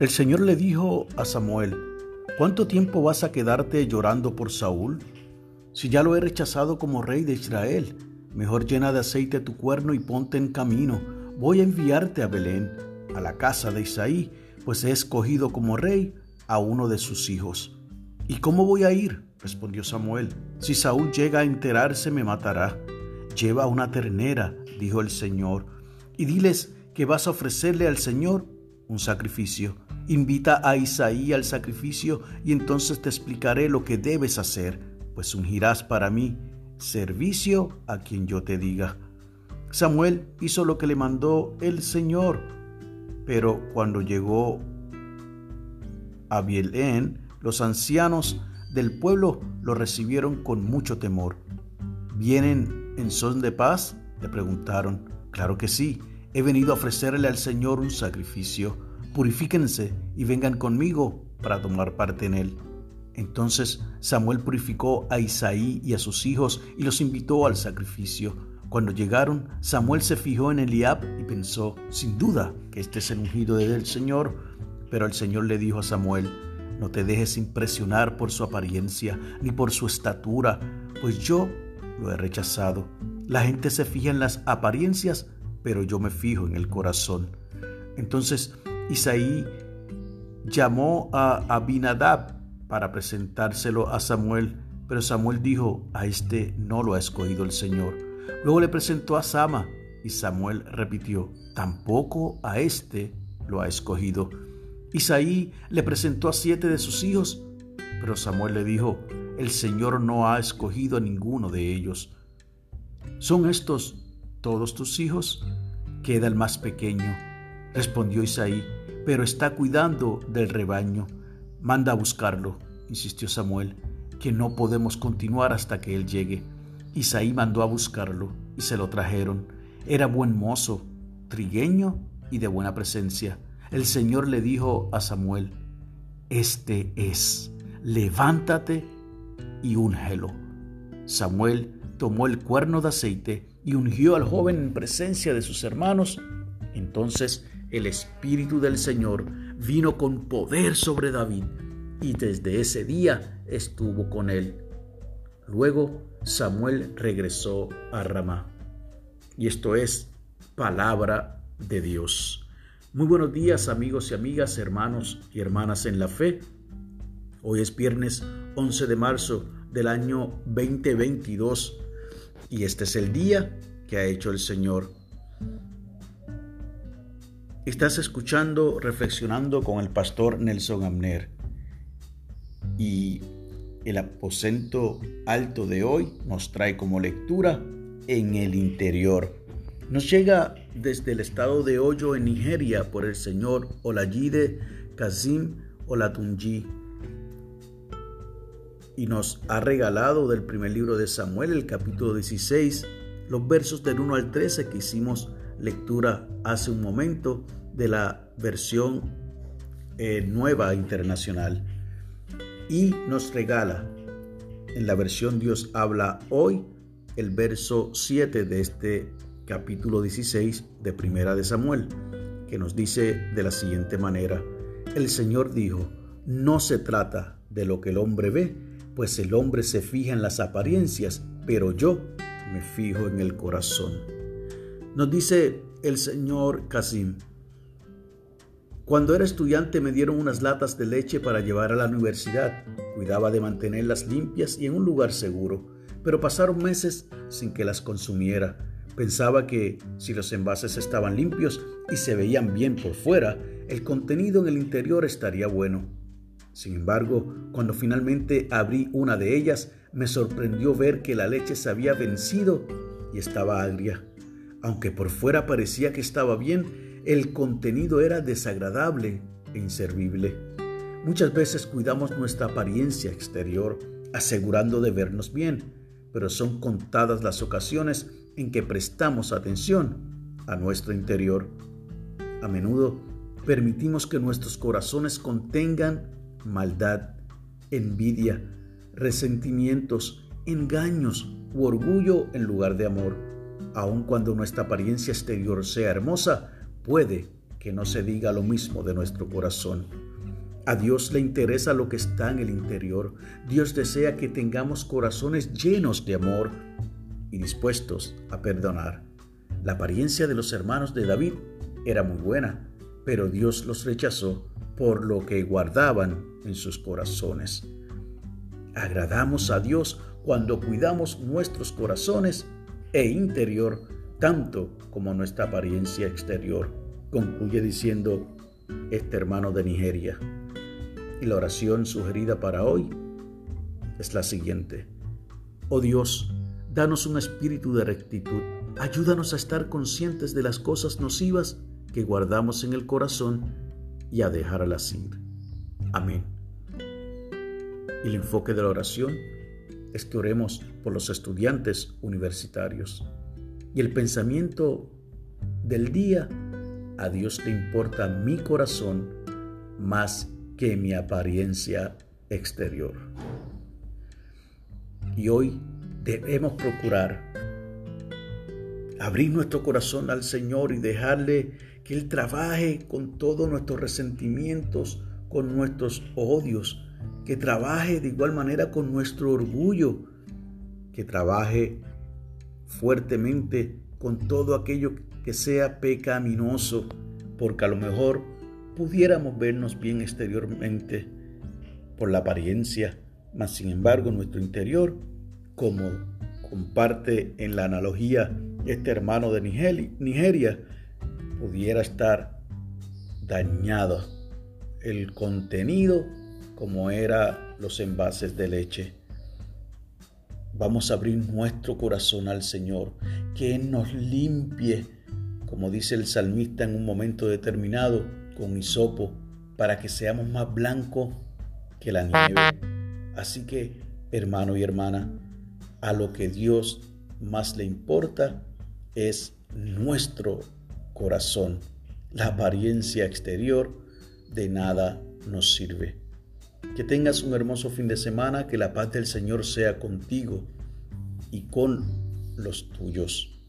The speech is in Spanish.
El Señor le dijo a Samuel, ¿cuánto tiempo vas a quedarte llorando por Saúl? Si ya lo he rechazado como rey de Israel, mejor llena de aceite tu cuerno y ponte en camino. Voy a enviarte a Belén, a la casa de Isaí, pues he escogido como rey a uno de sus hijos. ¿Y cómo voy a ir? respondió Samuel. Si Saúl llega a enterarse, me matará. Lleva una ternera, dijo el Señor, y diles que vas a ofrecerle al Señor un sacrificio. Invita a Isaí al sacrificio y entonces te explicaré lo que debes hacer, pues ungirás para mí servicio a quien yo te diga. Samuel hizo lo que le mandó el Señor, pero cuando llegó a Bielén, los ancianos del pueblo lo recibieron con mucho temor. ¿Vienen en son de paz? le preguntaron. Claro que sí, he venido a ofrecerle al Señor un sacrificio purifíquense y vengan conmigo para tomar parte en él. Entonces Samuel purificó a Isaí y a sus hijos y los invitó al sacrificio. Cuando llegaron, Samuel se fijó en Eliab y pensó, sin duda, que este es el ungido del Señor. Pero el Señor le dijo a Samuel, no te dejes impresionar por su apariencia ni por su estatura, pues yo lo he rechazado. La gente se fija en las apariencias, pero yo me fijo en el corazón. Entonces Isaí llamó a Abinadab para presentárselo a Samuel, pero Samuel dijo, a este no lo ha escogido el Señor. Luego le presentó a Sama y Samuel repitió, tampoco a este lo ha escogido. Isaí le presentó a siete de sus hijos, pero Samuel le dijo, el Señor no ha escogido a ninguno de ellos. ¿Son estos todos tus hijos? Queda el más pequeño, respondió Isaí pero está cuidando del rebaño. Manda a buscarlo, insistió Samuel, que no podemos continuar hasta que él llegue. Isaí mandó a buscarlo y se lo trajeron. Era buen mozo, trigueño y de buena presencia. El Señor le dijo a Samuel, Este es, levántate y úngelo. Samuel tomó el cuerno de aceite y ungió al joven en presencia de sus hermanos. Entonces el Espíritu del Señor vino con poder sobre David y desde ese día estuvo con él. Luego Samuel regresó a Ramá. Y esto es palabra de Dios. Muy buenos días amigos y amigas, hermanos y hermanas en la fe. Hoy es viernes 11 de marzo del año 2022 y este es el día que ha hecho el Señor. Estás escuchando Reflexionando con el pastor Nelson Amner. Y el aposento alto de hoy nos trae como lectura en el interior. Nos llega desde el estado de Hoyo en Nigeria por el señor Olayide Kazim Olatunji y nos ha regalado del primer libro de Samuel, el capítulo 16, los versos del 1 al 13 que hicimos lectura hace un momento de la versión eh, nueva internacional y nos regala en la versión Dios habla hoy el verso 7 de este capítulo 16 de Primera de Samuel, que nos dice de la siguiente manera, el Señor dijo, no se trata de lo que el hombre ve, pues el hombre se fija en las apariencias, pero yo me fijo en el corazón. Nos dice el señor Casim, cuando era estudiante me dieron unas latas de leche para llevar a la universidad. Cuidaba de mantenerlas limpias y en un lugar seguro, pero pasaron meses sin que las consumiera. Pensaba que si los envases estaban limpios y se veían bien por fuera, el contenido en el interior estaría bueno. Sin embargo, cuando finalmente abrí una de ellas, me sorprendió ver que la leche se había vencido y estaba agria. Aunque por fuera parecía que estaba bien, el contenido era desagradable e inservible. Muchas veces cuidamos nuestra apariencia exterior, asegurando de vernos bien, pero son contadas las ocasiones en que prestamos atención a nuestro interior. A menudo permitimos que nuestros corazones contengan maldad, envidia, resentimientos, engaños u orgullo en lugar de amor. Aun cuando nuestra apariencia exterior sea hermosa, puede que no se diga lo mismo de nuestro corazón. A Dios le interesa lo que está en el interior. Dios desea que tengamos corazones llenos de amor y dispuestos a perdonar. La apariencia de los hermanos de David era muy buena, pero Dios los rechazó por lo que guardaban en sus corazones. Agradamos a Dios cuando cuidamos nuestros corazones e interior tanto como nuestra apariencia exterior, concluye diciendo este hermano de Nigeria. Y la oración sugerida para hoy es la siguiente. Oh Dios, danos un espíritu de rectitud. Ayúdanos a estar conscientes de las cosas nocivas que guardamos en el corazón y a dejarlas ir. Amén. El enfoque de la oración es que oremos por los estudiantes universitarios. Y el pensamiento del día, a Dios le importa mi corazón más que mi apariencia exterior. Y hoy debemos procurar abrir nuestro corazón al Señor y dejarle que Él trabaje con todos nuestros resentimientos, con nuestros odios, que trabaje de igual manera con nuestro orgullo, que trabaje fuertemente con todo aquello que sea pecaminoso, porque a lo mejor pudiéramos vernos bien exteriormente por la apariencia, mas sin embargo nuestro interior, como comparte en la analogía este hermano de Nigeria, pudiera estar dañado. El contenido como era los envases de leche. Vamos a abrir nuestro corazón al Señor, que nos limpie, como dice el salmista en un momento determinado, con hisopo, para que seamos más blancos que la nieve. Así que, hermano y hermana, a lo que Dios más le importa es nuestro corazón. La apariencia exterior de nada nos sirve. Que tengas un hermoso fin de semana, que la paz del Señor sea contigo y con los tuyos.